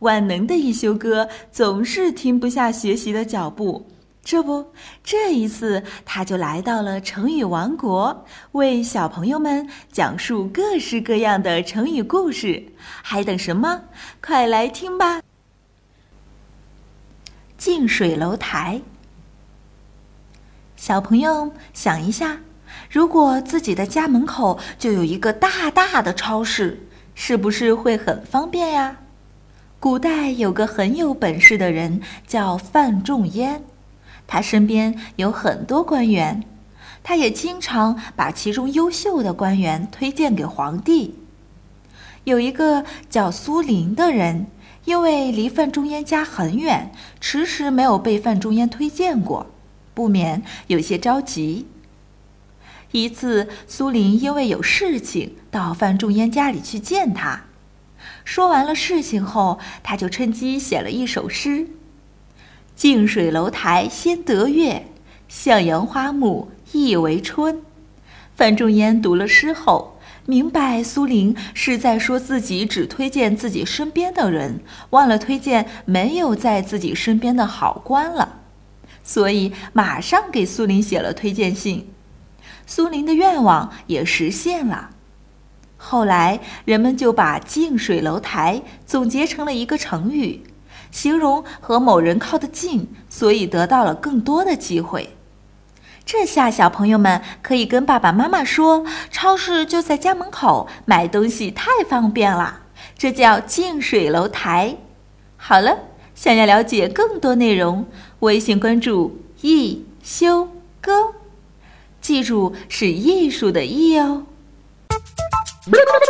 万能的一休哥总是停不下学习的脚步。这不，这一次他就来到了成语王国，为小朋友们讲述各式各样的成语故事。还等什么？快来听吧！近水楼台。小朋友想一下，如果自己的家门口就有一个大大的超市，是不是会很方便呀？古代有个很有本事的人，叫范仲淹。他身边有很多官员，他也经常把其中优秀的官员推荐给皇帝。有一个叫苏林的人，因为离范仲淹家很远，迟迟没有被范仲淹推荐过，不免有些着急。一次，苏林因为有事情到范仲淹家里去见他，说完了事情后，他就趁机写了一首诗。近水楼台先得月，向阳花木易为春。范仲淹读了诗后，明白苏林是在说自己只推荐自己身边的人，忘了推荐没有在自己身边的好官了，所以马上给苏林写了推荐信。苏林的愿望也实现了。后来人们就把“近水楼台”总结成了一个成语。形容和某人靠得近，所以得到了更多的机会。这下小朋友们可以跟爸爸妈妈说：“超市就在家门口，买东西太方便了。”这叫近水楼台。好了，想要了解更多内容，微信关注“艺修哥”，记住是艺术的“艺”哦。Bye.